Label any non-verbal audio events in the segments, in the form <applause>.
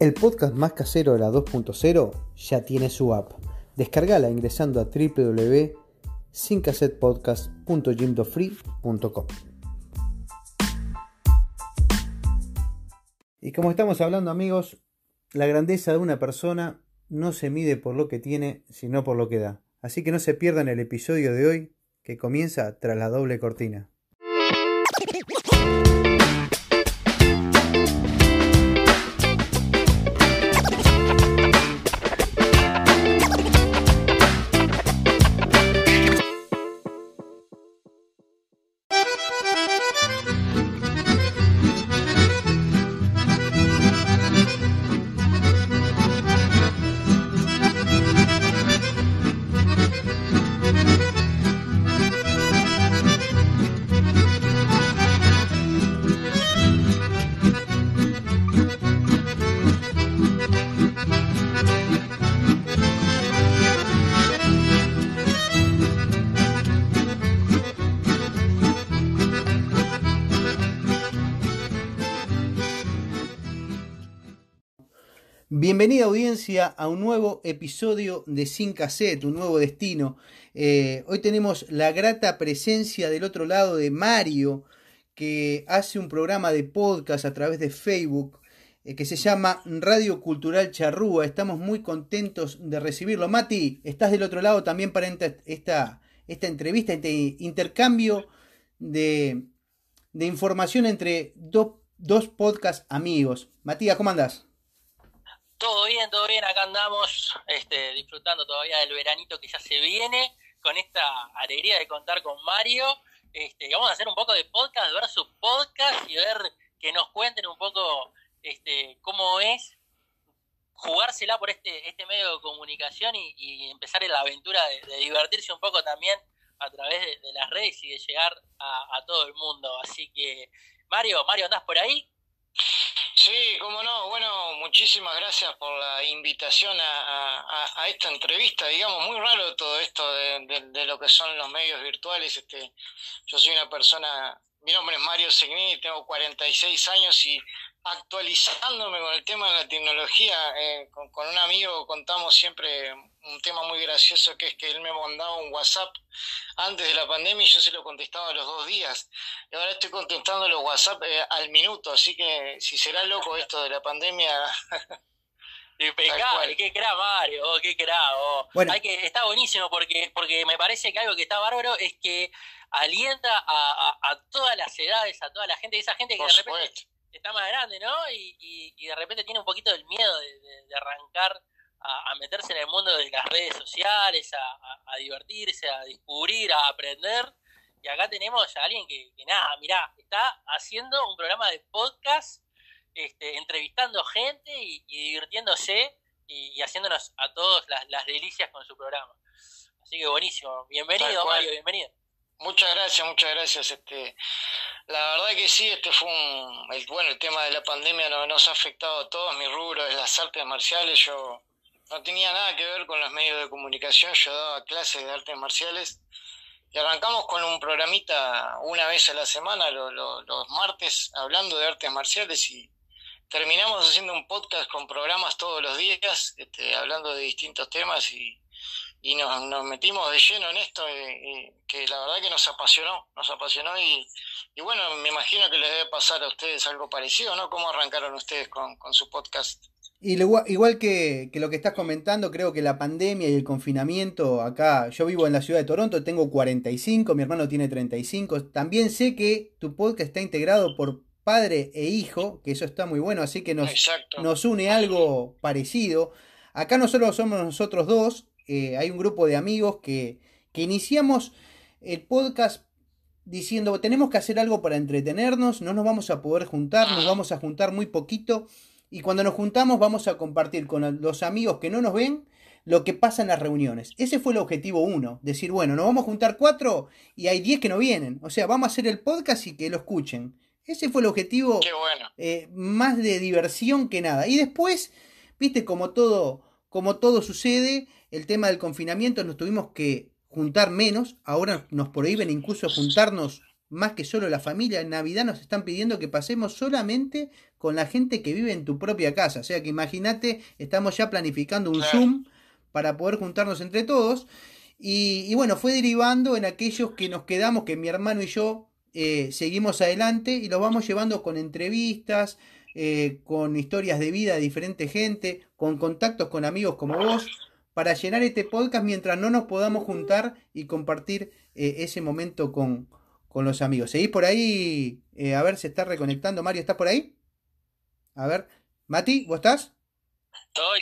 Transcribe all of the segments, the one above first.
El podcast más casero de la 2.0 ya tiene su app. Descargala ingresando a www.sincassetpodcast.jimdofree.com. Y como estamos hablando amigos, la grandeza de una persona no se mide por lo que tiene, sino por lo que da. Así que no se pierdan el episodio de hoy que comienza tras la doble cortina. Bienvenida audiencia a un nuevo episodio de Sin Cassette, un nuevo destino. Eh, hoy tenemos la grata presencia del otro lado de Mario, que hace un programa de podcast a través de Facebook eh, que se llama Radio Cultural Charrúa. Estamos muy contentos de recibirlo. Mati, estás del otro lado también para esta, esta entrevista, este intercambio de, de información entre dos podcasts amigos. Matías, ¿cómo andás? Todo bien, todo bien, acá andamos este, disfrutando todavía del veranito que ya se viene, con esta alegría de contar con Mario. Este, vamos a hacer un poco de podcast versus podcast y ver que nos cuenten un poco este, cómo es jugársela por este, este medio de comunicación y, empezar en la aventura de, divertirse un poco también a través de, las redes y de llegar a, a todo el mundo. Así que, Mario, Mario, ¿andás por ahí? Sí, cómo no. Bueno, muchísimas gracias por la invitación a, esta entrevista. Digamos, muy raro todo esto de, lo que son los medios virtuales. Este, yo soy una persona, mi nombre es Mario Segni, tengo 46 años y actualizándome con el tema de la tecnología, eh, con, un amigo contamos siempre un tema muy gracioso que es que él me mandaba un WhatsApp antes de la pandemia y yo se lo contestaba a los dos días. Y ahora estoy contestando los WhatsApp eh, al minuto, así que si será loco esto de la pandemia... <laughs> Impecable, qué cra Mario, oh, qué cra. Oh. Hay que, está buenísimo porque, porque me parece que algo que está bárbaro es que alienta a, todas las edades, a toda la gente, esa gente que de repente está más grande, ¿no? Y, y, de repente tiene un poquito del miedo de, arrancar a, meterse en el mundo de las redes sociales, a, divertirse, a descubrir, a aprender. Y acá tenemos a alguien que, nada, mirá, está haciendo un programa de podcast, este, entrevistando gente y, divirtiéndose y, haciéndonos a todos las, las delicias con su programa. Así que buenísimo. Bienvenido, Mario, bienvenido. Muchas gracias, muchas gracias. Este, la verdad que sí, este fue un, el, bueno, el tema de la pandemia no, nos ha afectado a todos. Mi rubro es las artes marciales. Yo no tenía nada que ver con los medios de comunicación. Yo daba clases de artes marciales y arrancamos con un programita una vez a la semana, los martes, hablando de artes marciales y terminamos haciendo un podcast con programas todos los días, este, hablando de distintos temas y nos, metimos de lleno en esto, y, que la verdad que nos apasionó, nos apasionó y, y, bueno, me imagino que les debe pasar a ustedes algo parecido, ¿no? ¿Cómo arrancaron ustedes con su podcast? Y igual que, que, lo que estás comentando, creo que la pandemia y el confinamiento, acá yo vivo en la ciudad de Toronto, tengo 45, mi hermano tiene 35, también sé que tu podcast está integrado por padre e hijo, que eso está muy bueno, así que nos, nos une algo parecido. Acá no solo somos nosotros dos, eh, hay un grupo de amigos que, que iniciamos el podcast diciendo tenemos que hacer algo para entretenernos, no nos vamos a poder juntar, nos vamos a juntar muy poquito y cuando nos juntamos vamos a compartir con los amigos que no nos ven lo que pasa en las reuniones. Ese fue el objetivo uno, decir, bueno, nos vamos a juntar cuatro y hay diez que no vienen, o sea, vamos a hacer el podcast y que lo escuchen. Ese fue el objetivo eh, más de diversión que nada. Y después, viste, como todo, como todo sucede, el tema del confinamiento nos tuvimos que juntar menos, ahora nos prohíben incluso juntarnos más que solo la familia, en Navidad nos están pidiendo que pasemos solamente con la gente que vive en tu propia casa. O sea que imagínate, estamos ya planificando un Zoom para poder juntarnos entre todos. Y, bueno, fue derivando en aquellos que nos quedamos, que mi hermano y yo eh, seguimos adelante y los vamos llevando con entrevistas, eh, con historias de vida de diferente gente, con contactos con amigos como vos, para llenar este podcast mientras no nos podamos juntar y compartir eh, ese momento con, con, los amigos. ¿Seguís por ahí? a ver, se está reconectando. Mario, ¿estás por ahí? A ver. Mati, ¿vos estás? Estoy,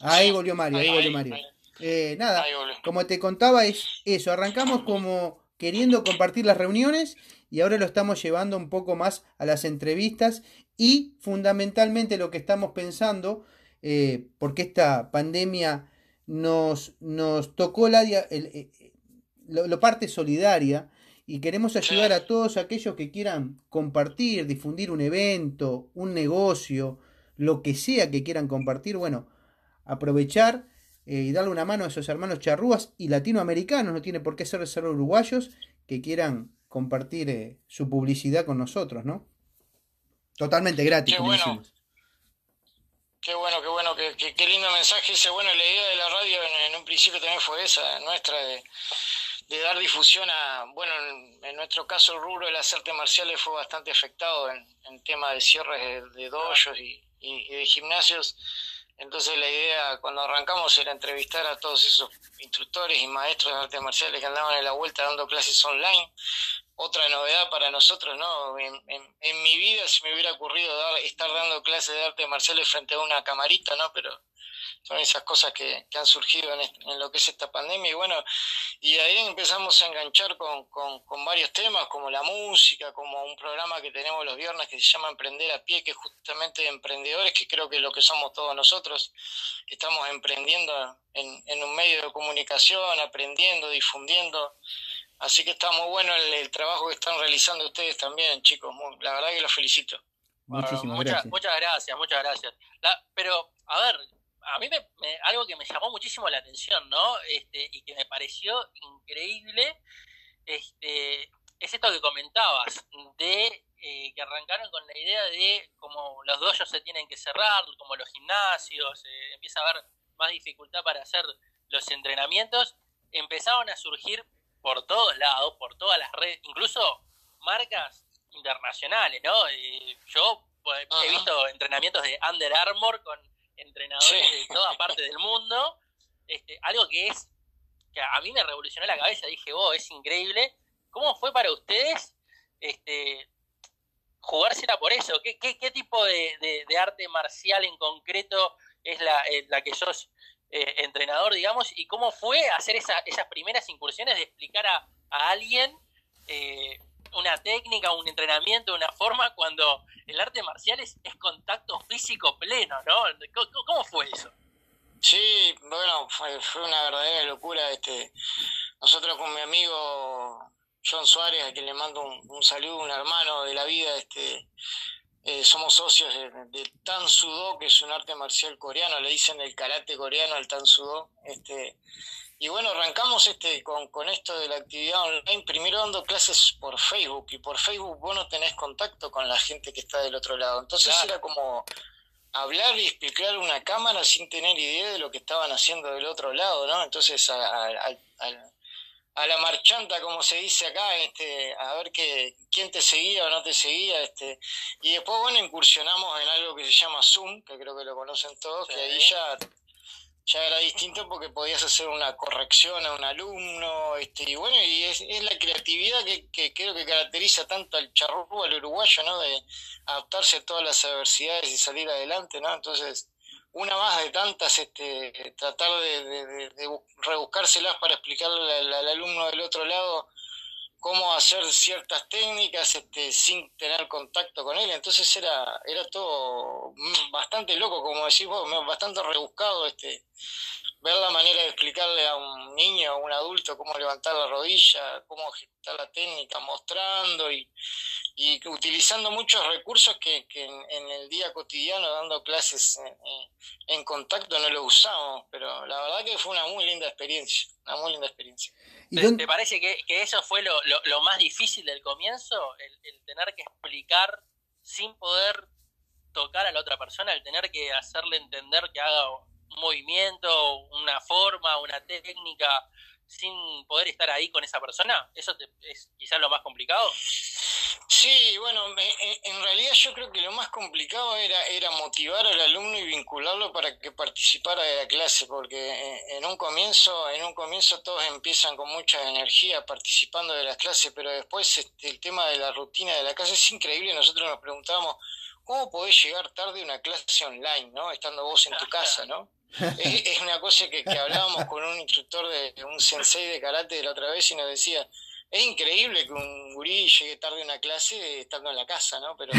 Ahí volvió Mario, ahí, volvió Mario. Eh, nada, como te contaba, es eso. Arrancamos como queriendo compartir las reuniones y ahora lo estamos llevando un poco más a las entrevistas y fundamentalmente lo que estamos pensando, eh, porque esta pandemia nos, nos tocó la, el, lo, parte solidaria y queremos ayudar a todos aquellos que quieran compartir, difundir un evento, un negocio, lo que sea que quieran compartir, bueno, aprovechar eh, y darle una mano a esos hermanos charrúas y latinoamericanos, no tiene por qué ser ser uruguayos, que quieran compartir eh, su publicidad con nosotros, ¿no? Totalmente gratis. Qué bueno. Qué bueno, qué bueno, qué, qué, lindo mensaje ese. Bueno, la idea de la radio en, un principio también fue esa, nuestra, de, dar difusión a, bueno, en, nuestro caso el rubro de las artes marciales fue bastante afectado en, en tema de cierres de, de dojos y, y de gimnasios entonces la idea cuando arrancamos era entrevistar a todos esos instructores y maestros de artes marciales que andaban en la vuelta dando clases online. Otra novedad para nosotros, ¿no? En, en, mi vida se me hubiera ocurrido dar, estar dando clases de artes marciales frente a una camarita, ¿no? Pero son esas cosas que, han surgido en, lo que es esta pandemia y bueno, y ahí empezamos a enganchar con, con, varios temas como la música, como un programa que tenemos los viernes que se llama Emprender a Pie, que es justamente de emprendedores, que creo que es lo que somos todos nosotros, estamos emprendiendo en, en un medio de comunicación, aprendiendo, difundiendo. Así que está muy bueno el, trabajo que están realizando ustedes también, chicos. la verdad que los felicito. Muchísimas gracias. Muchas gracias, muchas gracias. pero, a ver, a mí me, algo que me llamó muchísimo la atención, ¿no? Este, y que me pareció increíble, este, es esto que comentabas, de eh, que arrancaron con la idea de como los dojos se tienen que cerrar, como los gimnasios, eh, empieza a haber más dificultad para hacer los entrenamientos, empezaron a surgir por todos lados, por todas las redes, incluso marcas internacionales, ¿no? Eh, yo pues, he visto entrenamientos de Under Armour con entrenadores de toda parte del mundo. Este, algo que es, que a mí me revolucionó la cabeza, dije, oh, es increíble. ¿Cómo fue para ustedes este, jugársela por eso? ¿Qué, qué, tipo de, arte marcial en concreto es la, eh, la que sos eh, entrenador, digamos? ¿Y cómo fue hacer esa, esas primeras incursiones de explicar a, a alguien eh, una técnica, un entrenamiento, una forma, cuando el arte marcial es, contacto físico pleno, ¿no? ¿Cómo, fue eso? Sí, bueno, fue, una verdadera locura. Este, nosotros con mi amigo John Suárez, a quien le mando un, saludo, un hermano de la vida, este, eh, somos socios de, de, Tan Sudo, que es un arte marcial coreano, le dicen el karate coreano al Tan Sudo. Este, y bueno, arrancamos este con, con esto de la actividad online, primero dando clases por Facebook, y por Facebook vos no tenés contacto con la gente que está del otro lado. Entonces era como hablar y explicar una cámara sin tener idea de lo que estaban haciendo del otro lado, ¿no? Entonces a, a, la marchanta, como se dice acá, este, a ver que, quién te seguía o no te seguía, este, y después, bueno, incursionamos en algo que se llama Zoom, que creo que lo conocen todos, que ahí ya ya era distinto porque podías hacer una corrección a un alumno, este, y bueno, y es, es la creatividad que, que, creo que caracteriza tanto al charrúa, al uruguayo, ¿no? De adaptarse a todas las adversidades y salir adelante, ¿no? Entonces, una más de tantas, este, tratar de, de, de rebuscárselas para explicarle al, alumno del otro lado cómo hacer ciertas técnicas este, sin tener contacto con él. Entonces era, era todo bastante loco, como decís vos, bastante rebuscado este, ver la manera de explicarle a un niño o un adulto cómo levantar la rodilla, cómo ejecutar la técnica, mostrando y, y utilizando muchos recursos que, que en, el día cotidiano, dando clases en, en, contacto, no los usamos, pero la verdad que fue una muy linda experiencia, una muy linda experiencia. ¿Te, parece que, eso fue lo, lo, más difícil del comienzo? El, tener que explicar sin poder tocar a la otra persona, el tener que hacerle entender que haga un movimiento, una forma, una técnica, sin poder estar ahí con esa persona? ¿Eso es quizás lo más complicado? Sí, bueno, en realidad yo creo que lo más complicado era, era motivar al alumno y vincularlo para que participara de la clase, porque en un comienzo, en un comienzo todos empiezan con mucha energía participando de las clases, pero después este, el tema de la rutina de la clase es increíble. Nosotros nos preguntábamos, ¿cómo podés llegar tarde a una clase online, no? Estando vos en tu casa, ¿no? Es, una cosa que, que hablábamos con un instructor de un sensei de karate de la otra vez y nos decía, es increíble que un gurí llegue tarde a una clase estando en la casa, ¿no? Pero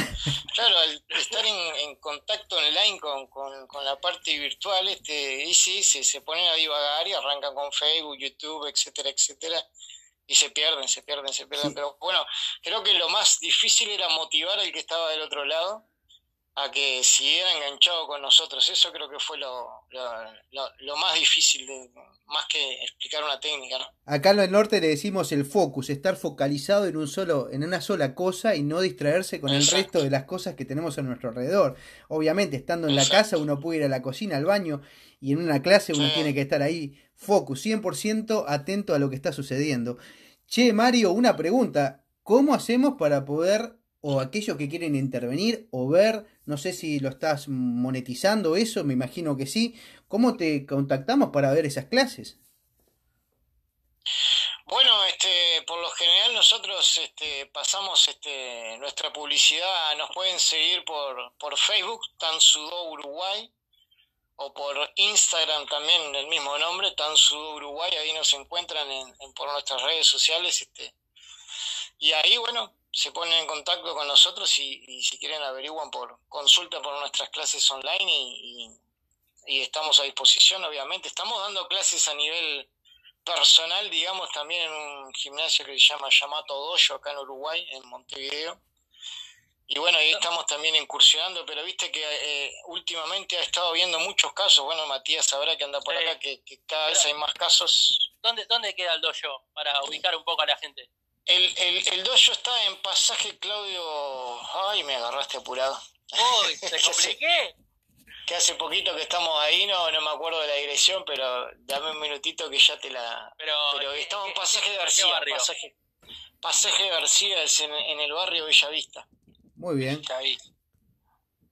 claro, al estar en, contacto online con, con, la parte virtual, este, y sí, se, se ponen a divagar y arrancan con Facebook, YouTube, etcétera, etcétera, y se pierden, se pierden, se pierden. Pero bueno, creo que lo más difícil era motivar al que estaba del otro lado a que siguiera enganchado con nosotros. Eso creo que fue lo, lo, más difícil, de, más que explicar una técnica. ¿no? Acá en el norte le decimos el focus, estar focalizado en, un solo, en una sola cosa y no distraerse con el resto de las cosas que tenemos a nuestro alrededor. Obviamente, estando en la casa uno puede ir a la cocina, al baño, y en una clase uno tiene que estar ahí, focus, 100% atento a lo que está sucediendo. Che, Mario, una pregunta. ¿Cómo hacemos para poder o aquellos que quieren intervenir o ver, no sé si lo estás monetizando eso, me imagino que sí, ¿cómo te contactamos para ver esas clases? Bueno, este, por lo general nosotros este, pasamos este, nuestra publicidad, nos pueden seguir por, por Facebook, Tansudo Uruguay, o por Instagram también el mismo nombre, Tansudo Uruguay, ahí nos encuentran en, por nuestras redes sociales. Este, y ahí, bueno, se ponen en contacto con nosotros y, si quieren averiguan por consulta por nuestras clases online y, estamos a disposición, obviamente. Estamos dando clases a nivel personal, digamos, también en un gimnasio que se llama Yamato Dojo acá en Uruguay, en Montevideo. Y bueno, ahí estamos también incursionando, pero viste que eh, últimamente ha estado viendo muchos casos. Bueno, Matías sabrá que anda por acá, que, cada vez hay más casos. ¿Dónde, ¿Dónde queda el dojo? Para ubicar un poco a la gente. El, el, el dojo está en pasaje Claudio. Ay, me agarraste apurado. Uy, ¿te <laughs> compliqué? que hace poquito que estamos ahí, no, no me acuerdo de la dirección, pero dame un minutito que ya te la. Pero, pero estamos en pasaje García. Pasaje, pasaje García es en, en, el barrio Villavista. Muy bien.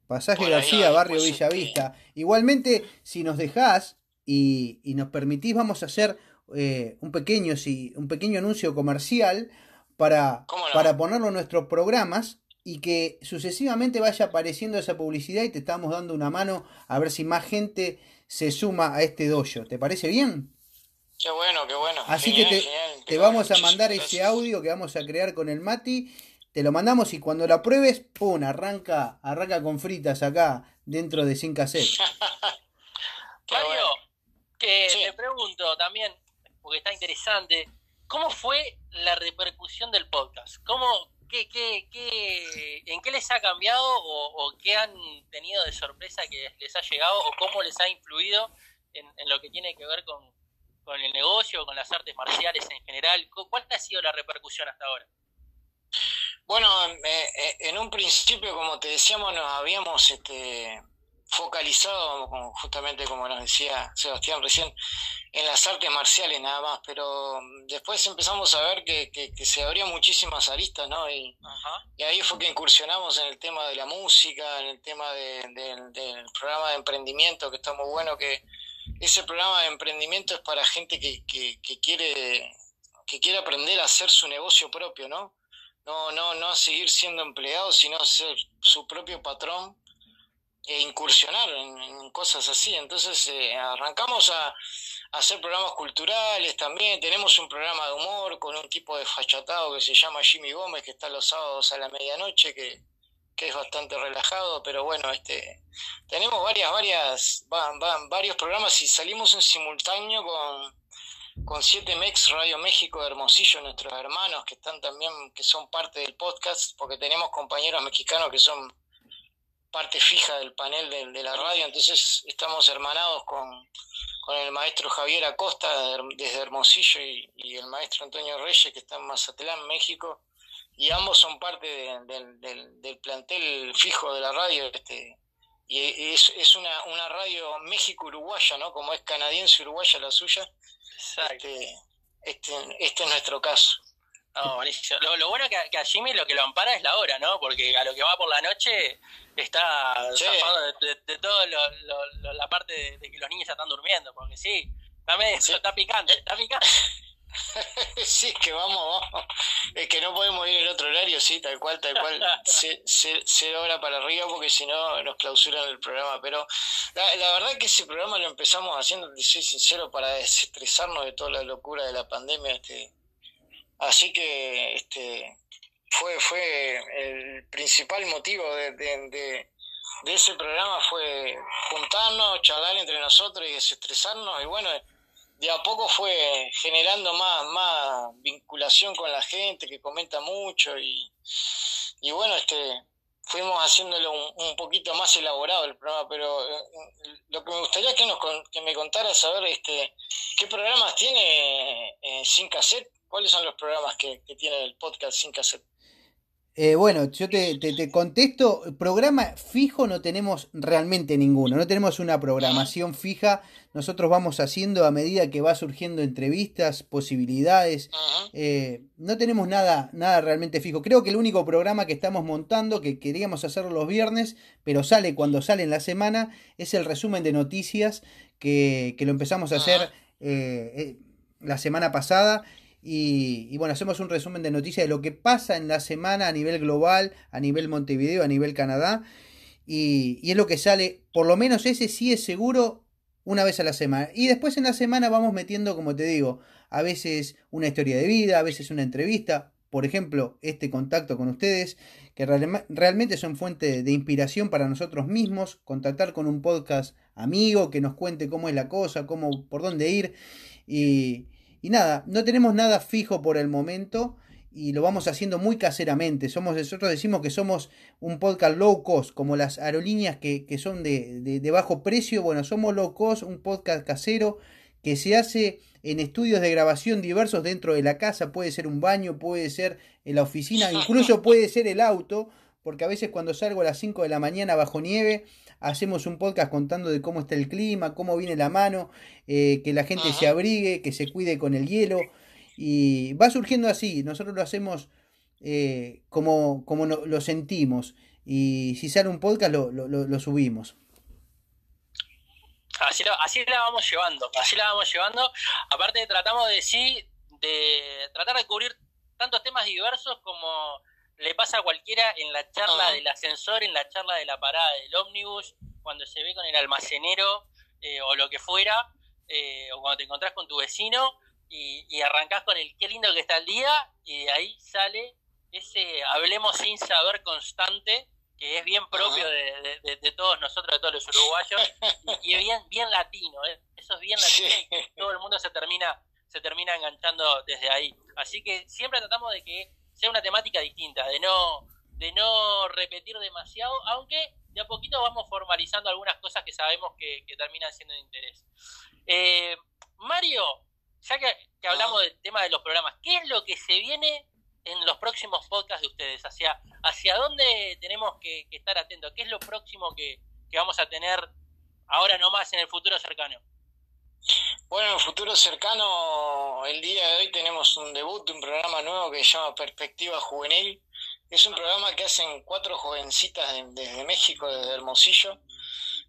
Pasaje García, barrio Villavista. Igualmente, si nos dejás y, y nos permitís, vamos a hacer eh, un, pequeño, sí, un pequeño anuncio comercial para, para ponerlo en nuestros programas y que sucesivamente vaya apareciendo esa publicidad y te estamos dando una mano a ver si más gente se suma a este dojo. ¿Te parece bien? Qué bueno, qué bueno. Así que te, te vamos a mandar ese audio que vamos a crear con el Mati. Te lo mandamos y cuando lo pruebes, ¡pum! Arranca, arranca con fritas acá dentro de Sin Cassette. <laughs> Mario, que te pregunto también, porque está interesante. ¿Cómo fue la repercusión del podcast? ¿Cómo, qué, qué, qué, ¿En qué les ha cambiado o, qué han tenido de sorpresa que les ha llegado o cómo les ha influido en, lo que tiene que ver con, con el negocio, con las artes marciales en general? ¿Cuál ha sido la repercusión hasta ahora? Bueno, eh, eh, en un principio, como te decíamos, nos habíamos este, focalizado, justamente como nos decía Sebastián recién, en las artes marciales nada más, pero después empezamos a ver que, que, se abrían muchísimas aristas, ¿no? Y, y, ahí fue que incursionamos en el tema de la música, en el tema del programa de emprendimiento, que está muy bueno, que ese programa de emprendimiento es para gente que, que, quiere que quiere aprender a hacer su negocio propio, ¿no? No, no, no a seguir siendo empleado, sino a ser su propio patrón e incursionar en, cosas así. Entonces eh, arrancamos a, hacer programas culturales también. Tenemos un programa de humor con un tipo de fachatado que se llama Jimmy Gómez, que está los sábados a la medianoche, que, es bastante relajado, pero bueno, este tenemos varias, varias, van, van, varios programas y salimos en simultáneo con, con 7 Mex Radio México de Hermosillo, nuestros hermanos que están también, que son parte del podcast, porque tenemos compañeros mexicanos que son parte fija del panel de, la radio, entonces estamos hermanados con, el maestro Javier Acosta desde Hermosillo y, el maestro Antonio Reyes que está en Mazatlán, México, y ambos son parte del, plantel fijo de la radio, este, y es, es una, una radio México-Uruguaya, ¿no? Como es canadiense-uruguaya la suya. Este, este, este es nuestro caso. No, Lo, bueno que, que, a Jimmy lo que lo ampara es la hora, ¿no? Porque a lo que va por la noche está zafado de, de, toda la parte de, que los niños ya están durmiendo, porque sí, está, está picante, está picante. <laughs> sí, que vamos, vamos. Es que no podemos ir en otro horario, sí, tal cual, tal cual. Cero hora para arriba porque si no nos clausuran el programa. Pero la, la verdad que ese programa lo empezamos haciendo, soy sincero, para desestresarnos de toda la locura de la pandemia. Este, Así que este fue, fue el principal motivo de, de, ese programa fue juntarnos, charlar entre nosotros y desestresarnos. Y bueno, de a poco fue generando más, más vinculación con la gente que comenta mucho y, y bueno, este fuimos haciéndolo un, poquito más elaborado el programa, pero eh, lo que me gustaría que, nos, que me contara saber este, qué programas tiene eh, sin cassette ¿Cuáles son los programas que, tiene el podcast sin cassette? Eh, bueno, yo te, te, contesto, programa fijo no tenemos realmente ninguno, no tenemos una programación fija, nosotros vamos haciendo a medida que va surgiendo entrevistas, posibilidades, eh, no tenemos nada, nada realmente fijo. Creo que el único programa que estamos montando, que queríamos hacerlo los viernes, pero sale cuando sale en la semana, es el resumen de noticias que, lo empezamos a hacer eh, la semana pasada y, bueno, hacemos un resumen de noticias de lo que pasa en la semana a nivel global, a nivel Montevideo, a nivel Canadá. Y, es lo que sale, por lo menos ese sí es seguro, una vez a la semana. Y después en la semana vamos metiendo, como te digo, a veces una historia de vida, a veces una entrevista. Por ejemplo, este contacto con ustedes, que realmente son fuente de inspiración para nosotros mismos, contactar con un podcast amigo que nos cuente cómo es la cosa, cómo, por dónde ir. Y, y nada, no tenemos nada fijo por el momento y lo vamos haciendo muy caseramente. Somos, nosotros decimos que somos un podcast low cost, como las aerolíneas que, son de, de, bajo precio. Bueno, somos low cost, un podcast casero que se hace en estudios de grabación diversos dentro de la casa. Puede ser un baño, puede ser en la oficina, incluso puede ser el auto, porque a veces cuando salgo a las 5 de la mañana bajo nieve, hacemos un podcast contando de cómo está el clima, cómo viene la mano, eh, que la gente se abrigue, que se cuide con el hielo. Y va surgiendo así, nosotros lo hacemos eh, como, como lo sentimos. Y si sale un podcast, lo, lo, subimos. Así la, así la vamos llevando, así la vamos llevando. Aparte tratamos de sí, de tratar de cubrir tantos temas diversos como le pasa a cualquiera en la charla del ascensor, en la charla de la parada del ómnibus, cuando se ve con el almacenero eh, o lo que fuera, eh, o cuando te encontrás con tu vecino y, y arrancás con el qué lindo que está el día, y de ahí sale ese hablemos sin saber constante, que es bien propio de, todos nosotros, de todos los uruguayos, y, es bien, bien latino, ¿eh? eso es bien latino, todo el mundo se termina, se termina enganchando desde ahí. Así que siempre tratamos de que sea una temática distinta, de no, de no repetir demasiado, aunque de a poquito vamos formalizando algunas cosas que sabemos que, terminan siendo de interés. Eh, Mario, ya que, hablamos del tema de los programas, ¿qué es lo que se viene en los próximos podcasts de ustedes? ¿Hacia, hacia dónde tenemos que, estar atentos? ¿Qué es lo próximo que, que vamos a tener ahora nomás en el futuro cercano? Bueno, en el futuro cercano, el día de hoy tenemos un debut de un programa nuevo que se llama Perspectiva Juvenil. Es un programa que hacen cuatro jovencitas desde México, desde Hermosillo.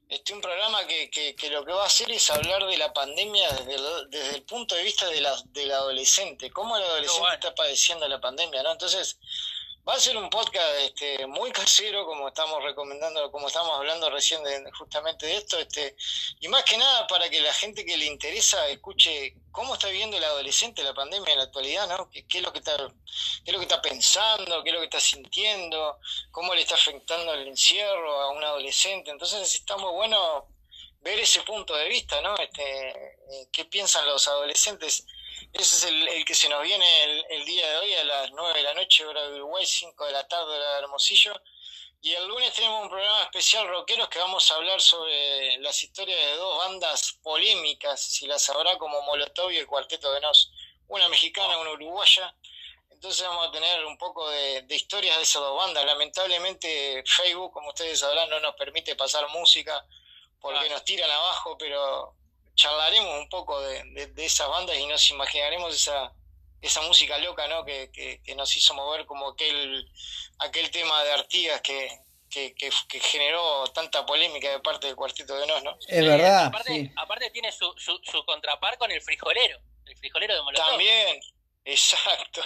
Este, un programa que, que, lo que va a hacer es hablar de la pandemia desde el, desde el punto de vista de la, del adolescente, cómo el adolescente está padeciendo la pandemia, ¿no? Entonces, Va a ser un podcast este, muy casero, como estamos recomendando, como estamos hablando recién de, justamente de esto, este, y más que nada para que la gente que le interesa escuche cómo está viviendo el adolescente la pandemia en la actualidad, ¿no? ¿Qué, es lo que está, qué es lo que está pensando, qué es lo que está sintiendo, cómo le está afectando el encierro a un adolescente. Entonces está muy bueno ver ese punto de vista, ¿no? Este, eh, qué piensan los adolescentes ese es el, que se nos viene el, día de hoy a las 9 de la noche, hora de Uruguay, 5 de la tarde, hora de Hermosillo. Y el lunes tenemos un programa especial rockeros que vamos a hablar sobre las historias de dos bandas polémicas, si las sabrá, como Molotov y el Cuarteto de Nos, una mexicana y una uruguaya. Entonces vamos a tener un poco de, historias de esas dos bandas. Lamentablemente Facebook, como ustedes sabrán, no nos permite pasar música porque nos tiran abajo, pero charlaremos un poco de, de esas bandas y nos imaginaremos esa, esa música loca, ¿no? Que, que, nos hizo mover como aquel, aquel tema de Artigas que, que, que, generó tanta polémica de parte del Cuarteto de Nos, ¿no? Es verdad. Aparte, aparte tiene su, su, su, contrapar con el frijolero, el frijolero de Molotov. También, exacto.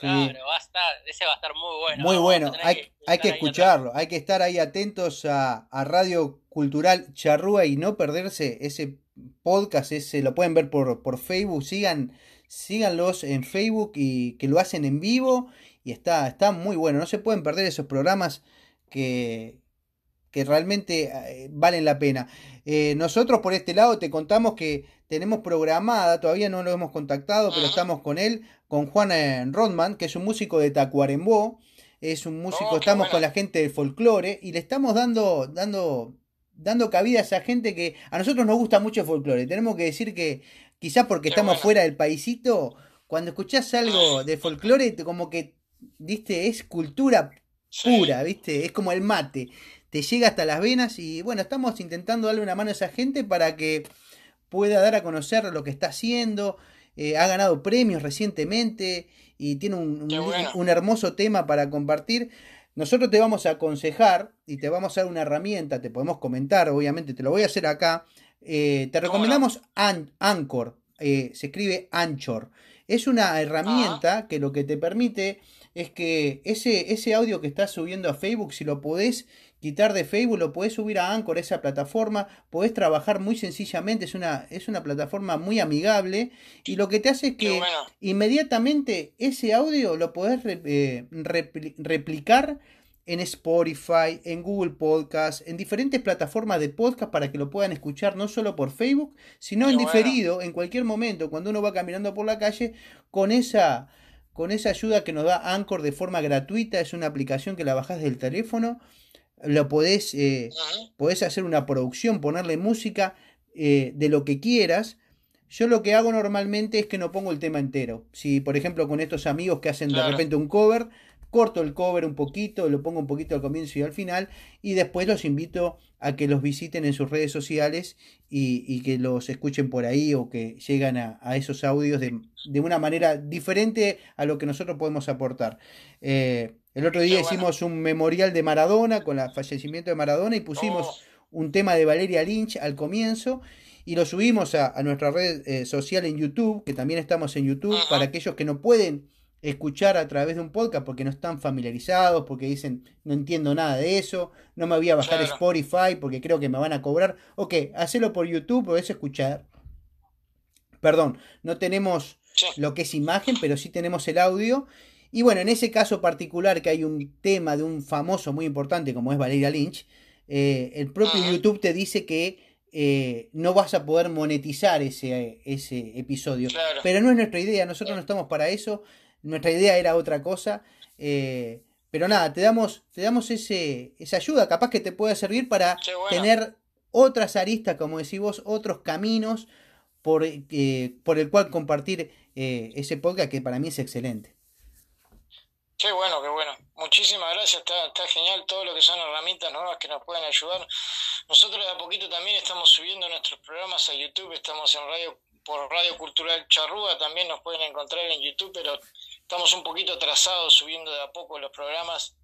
Claro, va a estar, ese va a estar muy bueno. Muy bueno, hay, que, hay que escucharlo, hay que estar ahí atentos a, a Radio Cultural Charrúa y no perderse ese podcast, ese lo pueden ver por, por Facebook, sigan síganlos en Facebook y que lo hacen en vivo. Y está, está muy bueno. No se pueden perder esos programas que, que realmente eh, valen la pena. Eh, nosotros por este lado te contamos que tenemos programada, todavía no lo hemos contactado, pero estamos con él, con Juan eh, Rodman, que es un músico de Tacuarembó, es un músico, oh, estamos con la gente del folclore y le estamos dando, dando, dando cabida a esa gente que a nosotros nos gusta mucho el folclore. Tenemos que decir que quizás porque estamos fuera del paisito, cuando escuchás algo de folclore, como que, viste, es cultura pura, viste, es como el mate, te llega hasta las venas y bueno, estamos intentando darle una mano a esa gente para que pueda dar a conocer lo que está haciendo, eh, ha ganado premios recientemente y tiene un, un, hermoso tema para compartir. Nosotros te vamos a aconsejar y te vamos a dar una herramienta, te podemos comentar, obviamente, te lo voy a hacer acá, eh, te recomendamos Anchor, eh, se escribe Anchor. Es una herramienta que lo que te permite es que ese, ese audio que estás subiendo a Facebook, si lo podés quitar de Facebook, lo podés subir a Anchor, esa plataforma, podés trabajar muy sencillamente, es una, es una plataforma muy amigable y lo que te hace es que inmediatamente ese audio lo podés eh, replicar en Spotify, en Google Podcast, en diferentes plataformas de podcast para que lo puedan escuchar no solo por Facebook, sino en diferido, en cualquier momento, cuando uno va caminando por la calle, con esa, con esa ayuda que nos da Anchor de forma gratuita. Es una aplicación que la bajás del teléfono, lo podés, eh, podés hacer una producción, ponerle música eh, de lo que quieras. Yo lo que hago normalmente es que no pongo el tema entero. Si, por ejemplo, con estos amigos que hacen de repente un cover, corto el cover un poquito, lo pongo un poquito al comienzo y al final, y después los invito a que los visiten en sus redes sociales y, que los escuchen por ahí o que llegan a, esos audios de, una manera diferente a lo que nosotros podemos aportar. Eh, el otro día hicimos un memorial de Maradona con el fallecimiento de Maradona y pusimos oh. un tema de Valeria Lynch al comienzo y lo subimos a, nuestra red eh, social en YouTube, que también estamos en YouTube, para aquellos que no pueden escuchar a través de un podcast porque no están familiarizados, porque dicen no entiendo nada de eso, no me voy a bajar Spotify porque creo que me van a cobrar. Ok, hacelo por YouTube, podés escuchar. Perdón, no tenemos lo que es imagen, pero sí tenemos el audio. Y bueno, en ese caso particular que hay un tema de un famoso muy importante como es Valeria Lynch, eh, el propio YouTube te dice que eh, no vas a poder monetizar ese, ese episodio. Pero no es nuestra idea, nosotros no estamos para eso. Nuestra idea era otra cosa. Eh, pero nada, te damos, te damos ese, esa ayuda, capaz que te pueda servir para tener otras aristas, como decís vos, otros caminos por, eh, por el cual compartir eh, ese podcast que para mí es excelente. Qué bueno, qué bueno. Muchísimas gracias, está, está genial todo lo que son herramientas nuevas que nos pueden ayudar. Nosotros de a poquito también estamos subiendo nuestros programas a YouTube, estamos en radio por Radio Cultural Charrúa, también nos pueden encontrar en YouTube, pero estamos un poquito atrasados subiendo de a poco los programas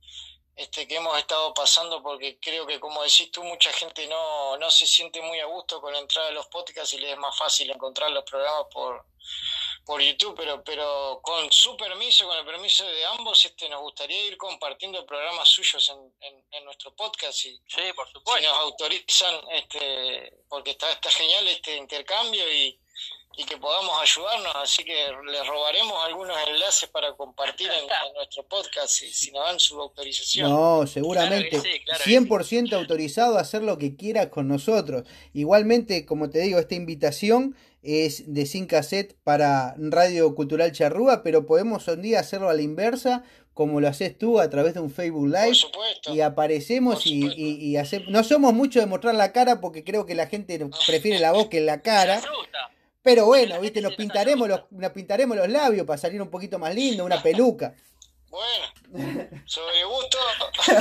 este, que hemos estado pasando porque creo que como decís tú mucha gente no, no se siente muy a gusto con la entrada de los podcasts y les es más fácil encontrar los programas por, por YouTube, pero, pero con su permiso, con el permiso de ambos, este, nos gustaría ir compartiendo programas suyos en, en, nuestro podcast. Y, sí, por supuesto. Si nos autorizan, este, porque está, está genial este intercambio y, y que podamos ayudarnos, así que les robaremos algunos enlaces para compartir en, nuestro podcast si, si, nos dan su autorización. No, seguramente. 100% autorizado a hacer lo que quieras con nosotros. Igualmente, como te digo, esta invitación es de sin cassette para Radio Cultural Charrúa, pero podemos un día hacerlo a la inversa. como lo haces tú a través de un Facebook Live. Y aparecemos y, y, No somos mucho de mostrar la cara porque creo que la gente prefiere la voz que la cara. <laughs> Pero bueno, viste, nos pintaremos los, nos pintaremos los labios para salir un poquito más lindo, una peluca. Bueno, <laughs> sobre gusto.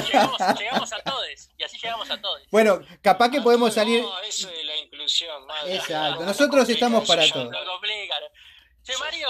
Llegamos, a todos, y así llegamos a todos. Bueno, capaz que podemos salir. No, eso es la inclusión, Exacto, nosotros estamos para todo. Che, Mario,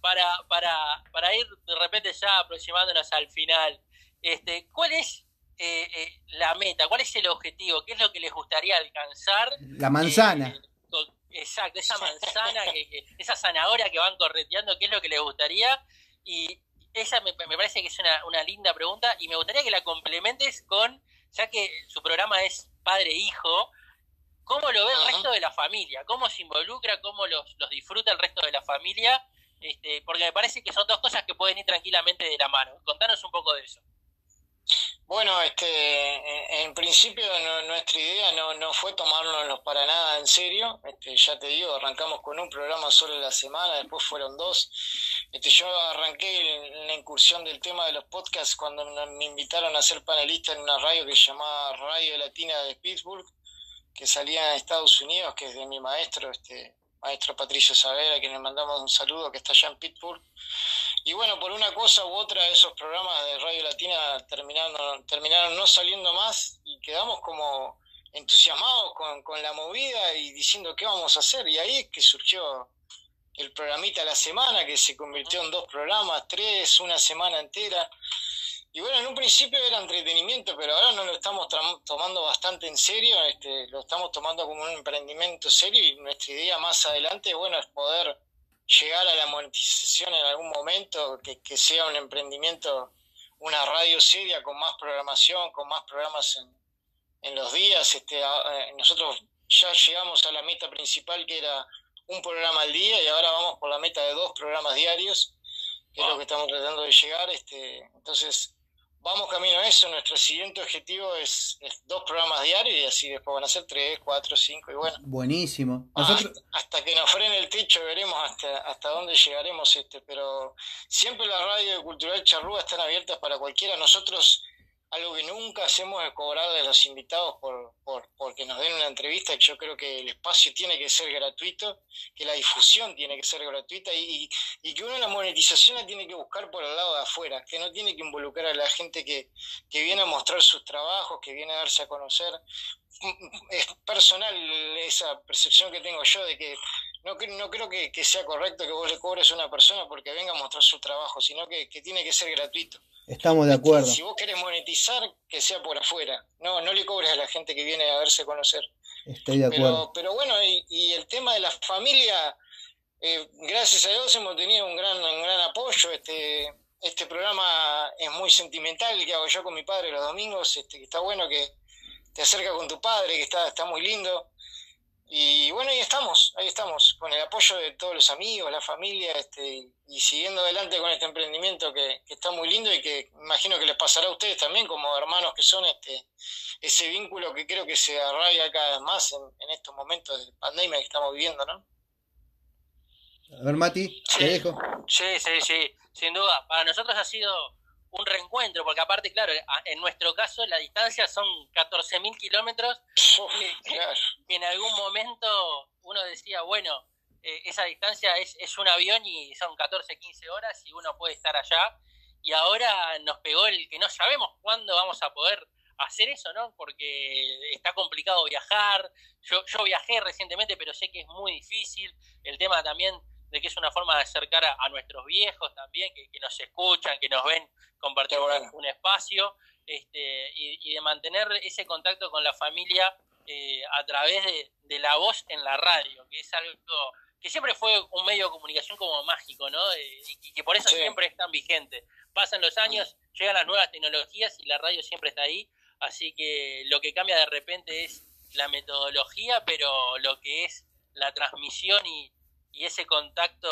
para, para, para ir de repente ya aproximándonos al final, este, ¿cuál es eh, eh, la meta? ¿Cuál es el objetivo? ¿Qué es lo que les gustaría alcanzar? La manzana. Eh, exacto, esa manzana, que, esa zanahoria que van correteando, ¿qué es lo que les gustaría? Y esa me, parece que es una, una, linda pregunta y me gustaría que la complementes con, ya que su programa es padre-hijo, ¿cómo lo ve el resto de la familia? ¿Cómo se involucra? ¿Cómo los, los disfruta el resto de la familia? Este, porque me parece que son dos cosas que pueden ir tranquilamente de la mano. Contanos un poco de eso. Bueno, este, en principio nuestra idea no, no fue tomárnoslo para nada en serio. Este, ya te digo, arrancamos con un programa solo la semana, después fueron dos. Este, yo arranqué la incursión del tema de los podcasts cuando me invitaron a ser panelista en una radio que se llamaba Radio Latina de Pittsburgh, que salía en Estados Unidos, que es de mi maestro, este, maestro Patricio Savera, a quien le mandamos un saludo, que está allá en Pittsburgh. Y bueno, por una cosa u otra, esos programas de Radio Latina terminaron, terminaron no saliendo más y quedamos como entusiasmados con, con la movida y diciendo qué vamos a hacer. Y ahí es que surgió el programita la semana, que se convirtió en dos programas, tres, una semana entera. Y bueno, en un principio era entretenimiento, pero ahora no lo estamos tomando bastante en serio, este, lo estamos tomando como un emprendimiento serio y nuestra idea más adelante, bueno, es poder llegar a la monetización en algún momento, que, que sea un emprendimiento, una radio seria con más programación, con más programas en, en los días. Este, eh, nosotros ya llegamos a la meta principal que era un programa al día y ahora vamos por la meta de dos programas diarios, que es lo que estamos tratando de llegar. Este, entonces, vamos camino a eso. Nuestro siguiente objetivo es, dos programas diarios y así después van a ser tres, cuatro, cinco y bueno. Buenísimo. Hasta, que nos frene el techo veremos hasta, hasta dónde llegaremos. este Pero siempre las radios cultural charrúa están abiertas para cualquiera. Nosotros algo que nunca hacemos es cobrar de los invitados por, por, porque nos den una entrevista, yo creo que el espacio tiene que ser gratuito, que la difusión tiene que ser gratuita y, y, que uno la monetización la tiene que buscar por el lado de afuera, que no tiene que involucrar a la gente que, que viene a mostrar sus trabajos, que viene a darse a conocer. Es personal esa percepción que tengo yo de que no, no creo que, que sea correcto que vos le cobres a una persona porque venga a mostrar su trabajo, sino que, que tiene que ser gratuito. Estamos de acuerdo. Si vos querés monetizar, que sea por afuera. No, no le cobres a la gente que viene a verse conocer. Estoy de acuerdo. Pero, bueno, y, el tema de la familia, eh, gracias a Dios hemos tenido un gran, un gran apoyo. Este, este programa es muy sentimental, que hago yo con mi padre los domingos, este, está bueno que te acerca con tu padre, que está, está muy lindo. Y bueno, ahí estamos, ahí estamos, con el apoyo de todos los amigos, la familia, este, y siguiendo adelante con este emprendimiento que, está muy lindo y que imagino que les pasará a ustedes también como hermanos que son este ese vínculo que creo que se arraiga cada vez más en, estos momentos de pandemia que estamos viviendo, ¿no? A ver, Mati, te dejo. Sí, sí, sí, sin duda. Para nosotros ha sido un reencuentro, porque aparte, claro, en nuestro caso la distancia son 14.000 kilómetros, que, en algún momento uno decía, bueno, eh, esa distancia es, es un avión y son 14, 15 horas y uno puede estar allá, y ahora nos pegó el que no sabemos cuándo vamos a poder hacer eso, ¿no? Porque está complicado viajar, yo, yo viajé recientemente, pero sé que es muy difícil, el tema también de que es una forma de acercar a, nuestros viejos también, que, nos escuchan, que nos ven compartir un, espacio, este, y, de mantener ese contacto con la familia eh, a través de, la voz en la radio, que es algo que siempre fue un medio de comunicación como mágico, ¿no? Eh, y, que por eso siempre es tan vigente. Pasan los años, llegan las nuevas tecnologías y la radio siempre está ahí, así que lo que cambia de repente es la metodología, pero lo que es la transmisión y, y ese contacto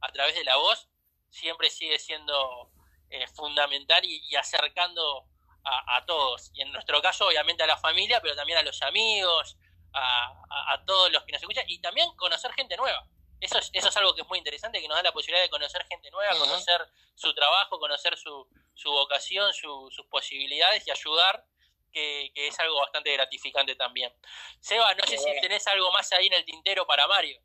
a través de la voz siempre sigue siendo eh, fundamental y, acercando a, todos. Y en nuestro caso, obviamente, a la familia, pero también a los amigos, a, todos los que nos escuchan y también conocer gente nueva. Eso es, eso es algo que es muy interesante, que nos da la posibilidad de conocer gente nueva, conocer su trabajo, conocer su, su vocación, sus posibilidades y ayudar, que, es algo bastante gratificante también. Seba, no sé si tenés algo más ahí en el tintero para Mario.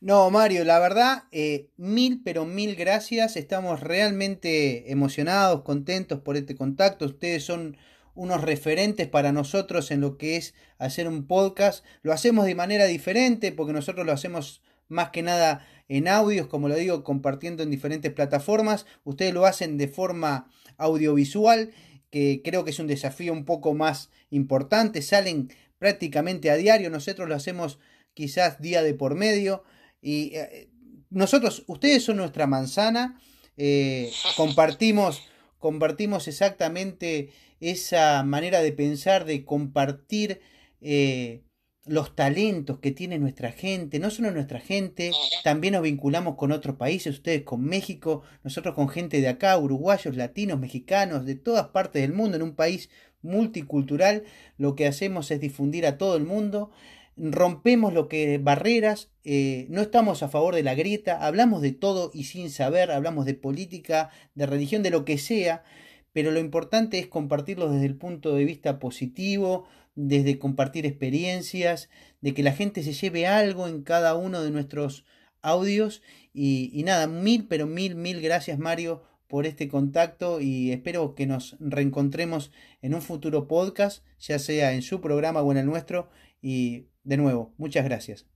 No, Mario, la verdad, eh, mil, pero mil gracias. Estamos realmente emocionados, contentos por este contacto. Ustedes son unos referentes para nosotros en lo que es hacer un podcast. Lo hacemos de manera diferente porque nosotros lo hacemos más que nada en audios, como lo digo, compartiendo en diferentes plataformas. Ustedes lo hacen de forma audiovisual, que creo que es un desafío un poco más importante. Salen prácticamente a diario, nosotros lo hacemos quizás día de por medio. Y eh, nosotros, ustedes son nuestra manzana, eh, <laughs> compartimos, compartimos exactamente esa manera de pensar, de compartir eh, los talentos que tiene nuestra gente, no solo nuestra gente, también nos vinculamos con otros países, ustedes con México, nosotros con gente de acá, uruguayos, latinos, mexicanos, de todas partes del mundo, en un país multicultural, lo que hacemos es difundir a todo el mundo rompemos lo que barreras, eh, no estamos a favor de la grieta, hablamos de todo y sin saber, hablamos de política, de religión, de lo que sea, pero lo importante es compartirlo desde el punto de vista positivo, desde compartir experiencias, de que la gente se lleve algo en cada uno de nuestros audios y, y nada, mil, pero mil, mil gracias Mario por este contacto y espero que nos reencontremos en un futuro podcast, ya sea en su programa o en el nuestro. Y de nuevo, muchas gracias.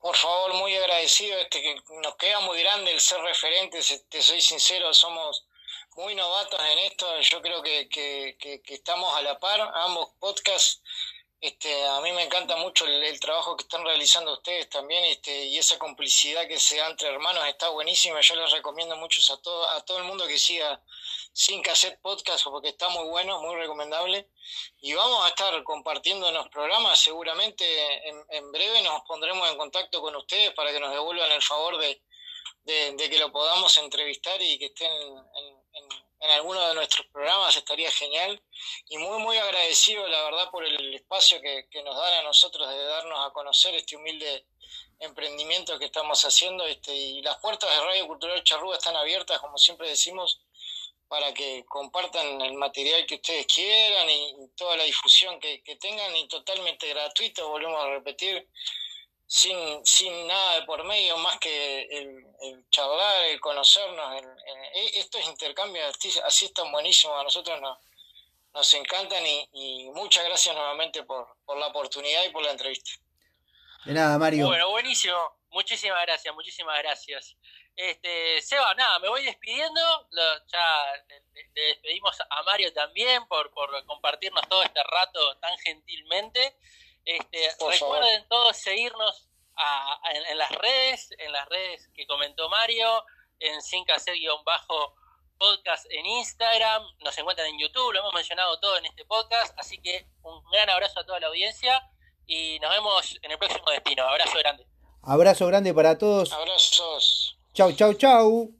Por favor, muy agradecido, este que nos queda muy grande el ser referentes, te soy sincero, somos muy novatos en esto, yo creo que, que, que, estamos a la par, ambos podcasts, este, a mí me encanta mucho el, trabajo que están realizando ustedes también, este, y esa complicidad que se da entre hermanos está buenísima, yo les recomiendo mucho a todo, a todo el mundo que siga sin cassette podcast porque está muy bueno, muy recomendable. Y vamos a estar compartiendo los programas, seguramente en, breve nos pondremos en contacto con ustedes para que nos devuelvan el favor de, de, que lo podamos entrevistar y que estén en, en, alguno de nuestros programas, estaría genial. Y muy, muy agradecido, la verdad, por el espacio que, que nos dan a nosotros de darnos a conocer este humilde emprendimiento que estamos haciendo este, y las puertas de Radio Cultural Charrúa están abiertas, como siempre decimos, para que compartan el material que ustedes quieran y, toda la difusión que, tengan y totalmente gratuito, volvemos a repetir, sin, sin nada de por medio más que el, charlar, el conocernos, e, estos intercambios así, están buenísimos, a nosotros nos, nos encantan y, muchas gracias nuevamente por, por la oportunidad y por la entrevista. De nada, Mario. Bueno, buenísimo. Muchísimas gracias, muchísimas gracias. Este, Seba, nada, me voy despidiendo. ya le, despedimos a Mario también por, por compartirnos todo este rato tan gentilmente. Este, recuerden todos seguirnos en, las redes, en las redes que comentó Mario, en sin bajo podcast en Instagram, nos encuentran en YouTube, lo hemos mencionado todo en este podcast, así que un gran abrazo a toda la audiencia y nos vemos en el próximo destino. Abrazo grande. Abrazo grande para todos. Abrazos. Chau, chau, chau.